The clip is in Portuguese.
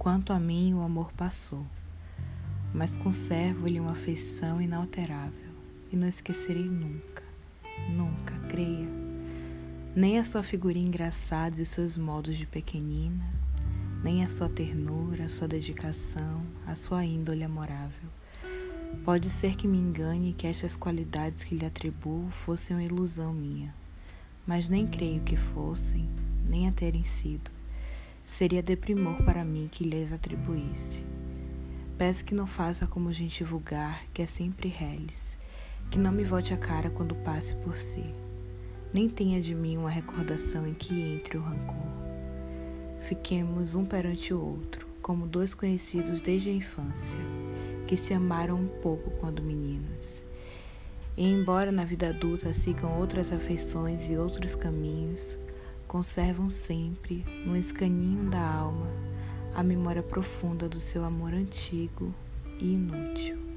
Quanto a mim, o amor passou, mas conservo-lhe uma afeição inalterável e não esquecerei nunca, nunca, creia, nem a sua figurinha engraçada e seus modos de pequenina, nem a sua ternura, a sua dedicação, a sua índole amorável. Pode ser que me engane que estas qualidades que lhe atribuo fossem uma ilusão minha, mas nem creio que fossem, nem a terem sido. Seria deprimor para mim que lhes atribuísse. Peço que não faça como gente vulgar, que é sempre reles, que não me volte a cara quando passe por si, nem tenha de mim uma recordação em que entre o rancor. Fiquemos um perante o outro, como dois conhecidos desde a infância, que se amaram um pouco quando meninos. E embora na vida adulta sigam outras afeições e outros caminhos, conservam sempre, no escaninho da alma, a memória profunda do seu amor antigo e inútil.